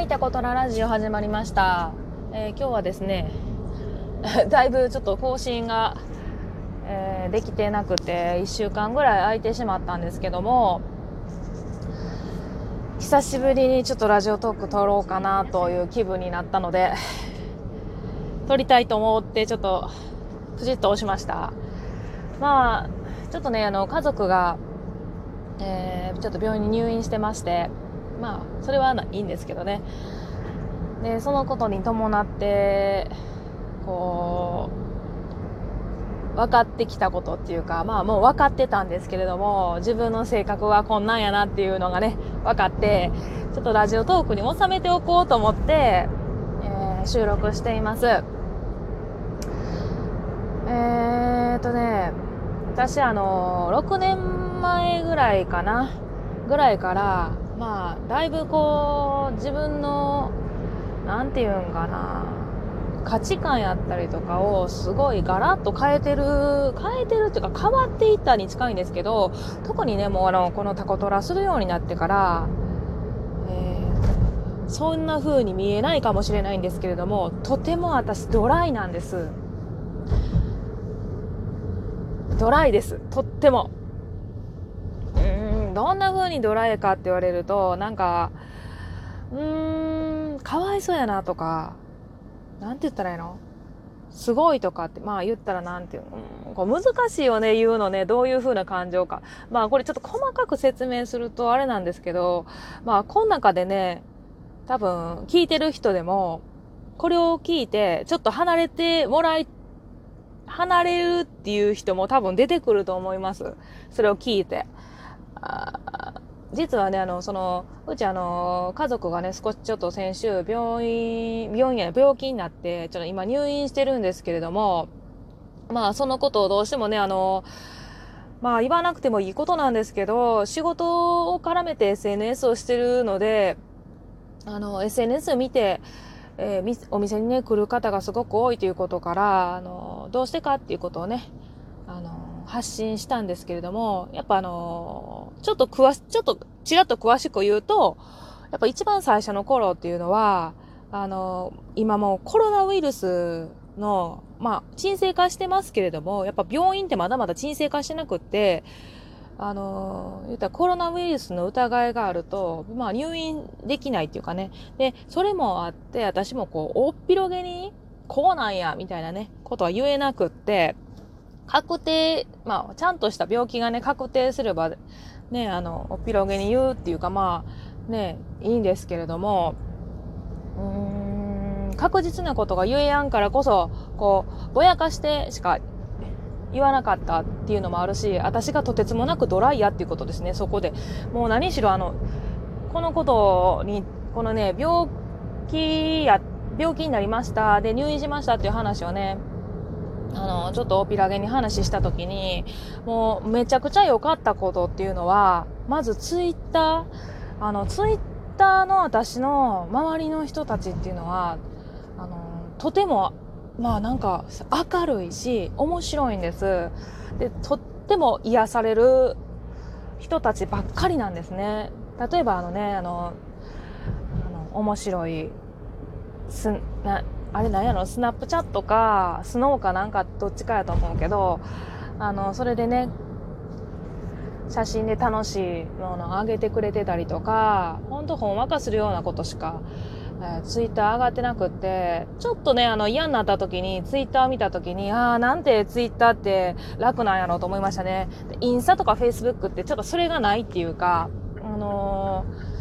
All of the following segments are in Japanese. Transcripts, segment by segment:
はい、タコトララジオ始まりました。えー今日はですね、だいぶちょっと更新が、えーできてなくて、1週間ぐらい空いてしまったんですけども、久しぶりにちょっとラジオトーク撮ろうかなという気分になったので、撮りたいと思ってちょっと、プチッと押しました。まあ、ちょっとね、あの、家族が、えーちょっと病院に入院してまして、まあ、それはいいんですけどね。で、そのことに伴って、こう、分かってきたことっていうか、まあもう分かってたんですけれども、自分の性格はこんなんやなっていうのがね、分かって、ちょっとラジオトークに収めておこうと思って、えー収録しています。えーっとね、私あの、6年前ぐらいかな、ぐらいから、まあ、だいぶこう、自分の、なんていうんかな、価値観やったりとかをすごいガラッと変えてる、変えてるっていうか変わっていったに近いんですけど、特にね、もうあの、このタコトラするようになってから、えーそんな風に見えないかもしれないんですけれども、とても私ドライなんです。ドライです。とっても。どんな風にドライかって言われると、なんか、うーん、かわいそうやなとか、なんて言ったらいいの？すごいとかって、まあ言ったらなんていうの、こう難しいよね、言うのね、どういう風な感情か。まあこれちょっと細かく説明するとあれなんですけど、まあこの中でね、多分聞いてる人でも、これを聞いて、ちょっと離れてもらい、離れるっていう人も多分出てくると思います。それを聞いて。実はね、あの、その、うちあの、家族がね、少しちょっと先週、病院、病院や病気になって、ちょっと今入院してるんですけれども、まあ、そのことをどうしてもね、あの、まあ、言わなくてもいいことなんですけど、仕事を絡めて SNS をしてるので、あの、SNS を見て、えーお店にね、来る方がすごく多いということから、あの、どうしてかっていうことをね、発信したんですけれども、やっぱあの、ちょっと詳し、ちょっとちらっと詳しく言うと、やっぱ一番最初の頃っていうのは、あの、今もコロナウイルスの、まあ、沈静化してますけれども、やっぱ病院ってまだまだ沈静化してなくって、あの、言ったらコロナウイルスの疑いがあると、まあ入院できないっていうかね。で、それもあって、私もこう、大っ広げに、こうなんや、みたいなね、ことは言えなくって、確定、まあ、ちゃんとした病気がね、確定すれば、ね、あの、おっぴろげに言うっていうか、まあ、ね、いいんですけれども、うーん、確実なことが言えやんからこそ、こう、ぼやかしてしか言わなかったっていうのもあるし、私がとてつもなくドライやっていうことですね、そこで。もう何しろあの、このことに、このね、病気や、病気になりました、で、入院しましたっていう話をね、あの、ちょっとおぴらげに話したときに、もうめちゃくちゃ良かったことっていうのは、まずツイッター、あの、ツイッターの私の周りの人たちっていうのは、あの、とても、まあなんか明るいし、面白いんです。で、とっても癒される人たちばっかりなんですね。例えばあのね、あの、あの面白い、す、な、あれなんやろ、スナップチャットか、スノーかなんかどっちかやと思うけど、あの、それでね、写真で楽しいものを上げてくれてたりとか、ほんとほんわかするようなことしか、えーツイッター上がってなくって、ちょっとね、あの嫌になった時に、ツイッター見た時に、ああ、なんてツイッターって楽なんやろうと思いましたね。インスタとかフェイスブックってちょっとそれがないっていうか、あのー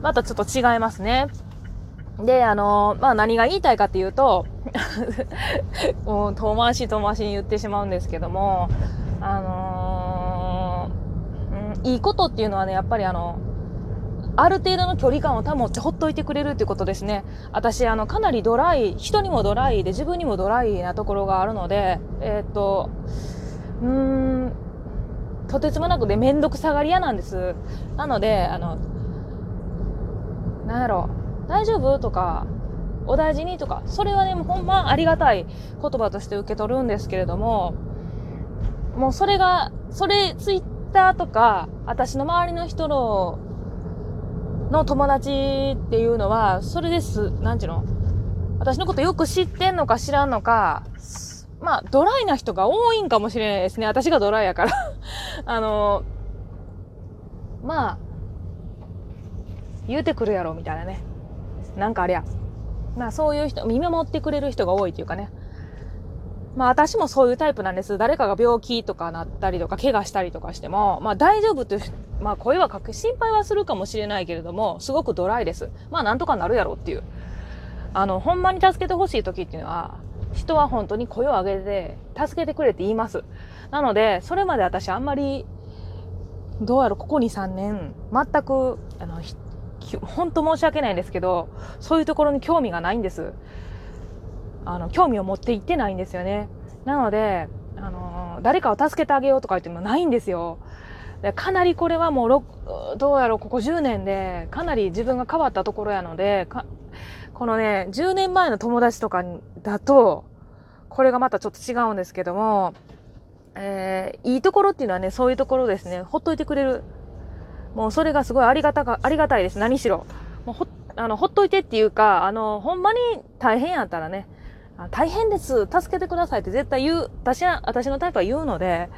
またちょっと違いますね。で、あのーまあ、何が言いたいかっていうと、もう遠回し遠回しに言ってしまうんですけども、あのーうん、いいことっていうのはね、やっぱりあの、ある程度の距離感を保ってほっといてくれるっていうことですね。私、あの、かなりドライ、人にもドライで自分にもドライなところがあるので、えーっと、うーん、とてつもなくでめんどくさがり屋なんです。なので、あの、なんやろ、大丈夫？とか、お大事に？とか、それはね、もうほんまありがたい言葉として受け取るんですけれども、もうそれが、それ、ツイッターとか、私の周りの人のの友達っていうのは、それです、なんちゅうの？私のことよく知ってんのか知らんのか、まあ、ドライな人が多いんかもしれないですね。私がドライやから。あの、まあ、言うてくるやろ、みたいなね。なんかあれや。まあ、そういう人、見守ってくれる人が多いっていうかね。まあ私もそういうタイプなんです。誰かが病気とかなったりとか、怪我したりとかしても、まあ大丈夫という、まあ声はかけ、心配はするかもしれないけれども、すごくドライです。まあなんとかなるやろっていう。あの、ほんまに助けてほしい時っていうのは、人は本当に声を上げて、助けてくれって言います。なので、それまで私あんまり、どうやろ、ここ2、3年、全く、あの、本当申し訳ないんですけど、そういうところに興味がないんです。あの、興味を持っていってないんですよね。なので、あの、誰かを助けてあげようとか言ってもないんですよ。でかなりこれはもう、どうやろう、ここ10年で、かなり自分が変わったところやので、このね、10年前の友達とかだと、これがまたちょっと違うんですけども、えー、いいところっていうのはね、そういうところですね、ほっといてくれる。もうそれがすごいありがたか、ありがたいです。何しろ。もうほ、あの、ほっといてっていうか、あの、ほんまに大変やったらね、大変です、助けてくださいって絶対言う、私は、私のタイプは言うので、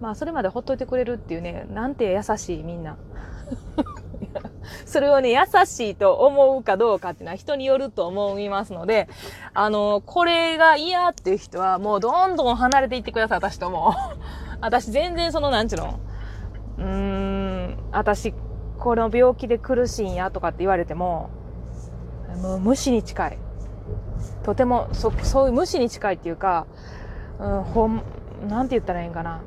まあそれまでほっといてくれるっていうね、なんて優しいみんな。それをね、優しいと思うかどうかっていうのは人によると思いますので、あの、これが嫌っていう人はもうどんどん離れていってください、私とも。私全然その、なんちゅうの、うーん、私、この病気で苦しいんやとかって言われても、もう無視に近い。とてもそそういう無視に近いっていうか、うん、ほんなんて言ったらいいんかな。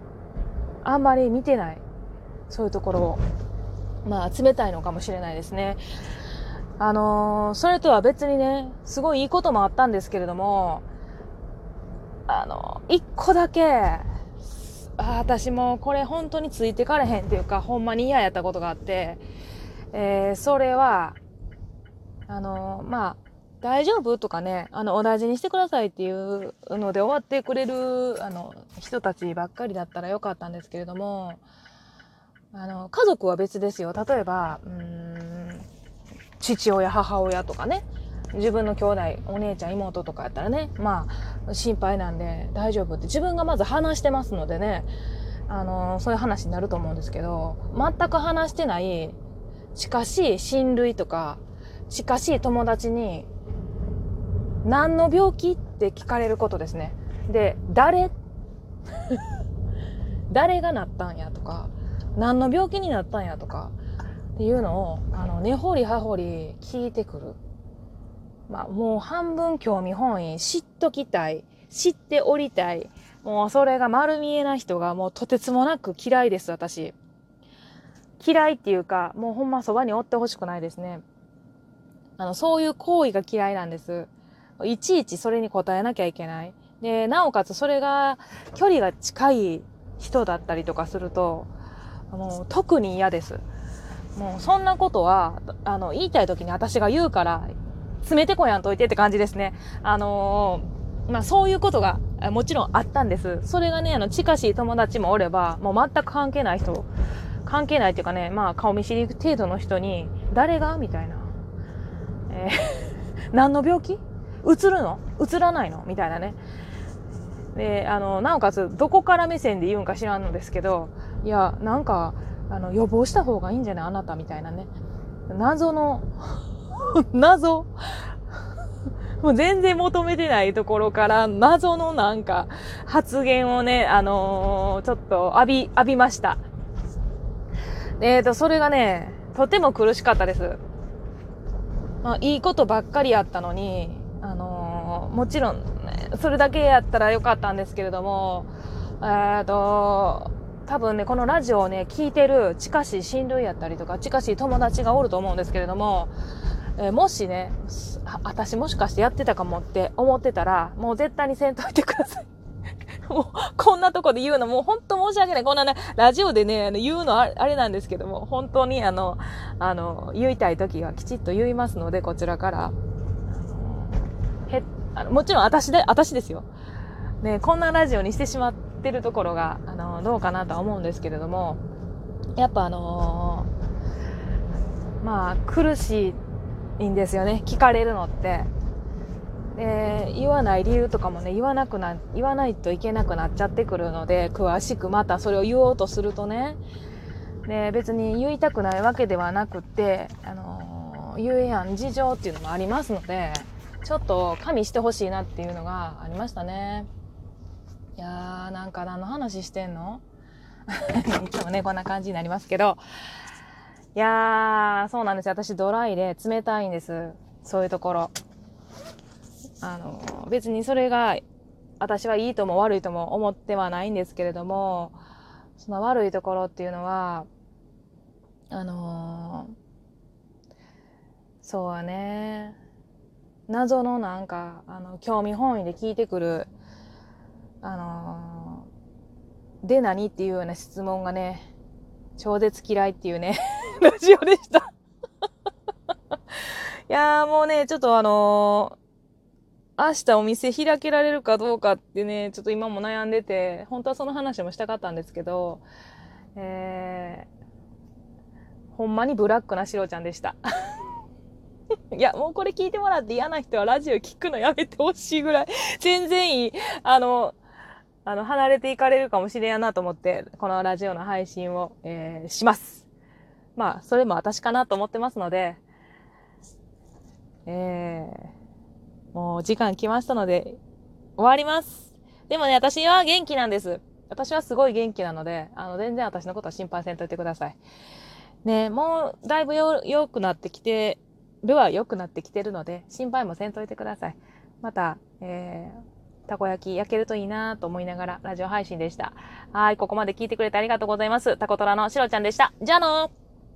あんまり見てない。そういうところを。まあ冷たいのかもしれないですね。あのー、それとは別にねすごいいいこともあったんですけれどもあの一個だけあ私もこれ本当についてかれへんっていうかほんまに嫌やったことがあって、えー、それはあの、まあ大丈夫とかね、あの、お大事にしてくださいっていうので終わってくれる、あの、人たちばっかりだったらよかったんですけれども、あの、家族は別ですよ。例えば、うん、父親、母親とかね、自分の兄弟、お姉ちゃん、妹とかやったらね、まあ、心配なんで大丈夫って自分がまず話してますのでね、あの、そういう話になると思うんですけど、全く話してない、近しい親類とか、近しい友達に何の病気って聞かれることですね。で、誰？誰がなったんやとか、何の病気になったんやとか、っていうのを、あの、根掘り葉掘り聞いてくる。まあ、もう半分興味本位、知っときたい、知っておりたい。もうそれが丸見えな人がもうとてつもなく嫌いです、私。嫌いっていうか、もうほんまそばにおってほしくないですね。あの、そういう行為が嫌いなんです。いちいちそれに答えなきゃいけない。で、なおかつそれが距離が近い人だったりとかすると、もう特に嫌です。もうそんなことは、あの、言いたい時に私が言うから、詰めてこやんといてって感じですね。あのー、まあそういうことがもちろんあったんです。それがね、あの、近しい友達もおれば、もう全く関係ない人、関係ないっていうかね、まあ顔見知り程度の人に、誰がみたいな。えー、何の病気？映るの？映らないの？みたいなね。で、あの、なおかつ、どこから目線で言うんか知らんのですけど、いや、なんか、あの、予防した方がいいんじゃない？あなたみたいなね。謎の謎もう全然求めてないところから謎のなんか発言をね、あのー、ちょっと浴び、浴びました。えっ、ー、と、それがね、とても苦しかったです。まあ、いいことばっかりやったのに、あのー、もちろん、ね、それだけやったらよかったんですけれども、えーと、多分ね、このラジオをね、聞いてる近しい親類やったりとか、近しい友達がおると思うんですけれども、え、もしね、私もしかしてやってたかもって思ってたら、もう絶対にせんといてください。もう、こんなとこで言うの、もう本当申し訳ない。こんなね、ラジオでね、あの言うのあれなんですけども、本当にあの、あの、言いたい時はきちっと言いますので、こちらから。へあのもちろん私で、私ですよ。ね、こんなラジオにしてしまってるところが、あの、どうかなとは思うんですけれども、やっぱあのまあ苦しいいんですよね。聞かれるのって。で言わない理由とかもね言わなくな言わないといけなくなっちゃってくるので詳しくまたそれを言おうとするとね。で別に言いたくないわけではなくてあの言えやん事情っていうのもありますのでちょっと加味してほしいなっていうのがありましたね。いやーなんか何の話してんの？いつもねこんな感じになりますけど。いやーそうなんですよ。私ドライで冷たいんです。そういうところ。あの別にそれが私はいいとも悪いとも思ってはないんですけれどもその悪いところっていうのはあのそうはね。謎のなんかあの興味本位で聞いてくるあので何っていうような質問がね超絶嫌いっていうね。ラジオでしたいやーもうねちょっとあのー、明日お店開けられるかどうかってね、ちょっと今も悩んでて、本当はその話もしたかったんですけど、えー、ほんまにブラックなシロちゃんでした。いや、もうこれ聞いてもらって嫌な人はラジオ聞くのやめてほしいぐらい、全然いい。あの、あの、離れていかれるかもしれんやなと思って、このラジオの配信を、えー、します。まあ、それも私かなと思ってますので、えー、もう時間来ましたので、終わります。でもね、私は元気なんです。私はすごい元気なので、あの、全然私のことは心配せんといてください。ね、もう、だいぶよ、良くなってきてるは良くなってきてるので、心配もせんといてください。また、えー、たこ焼き焼けるといいなと思いながらラジオ配信でした。はい、ここまで聞いてくれてありがとうございます。タコトラのしろちゃんでした。じゃあのー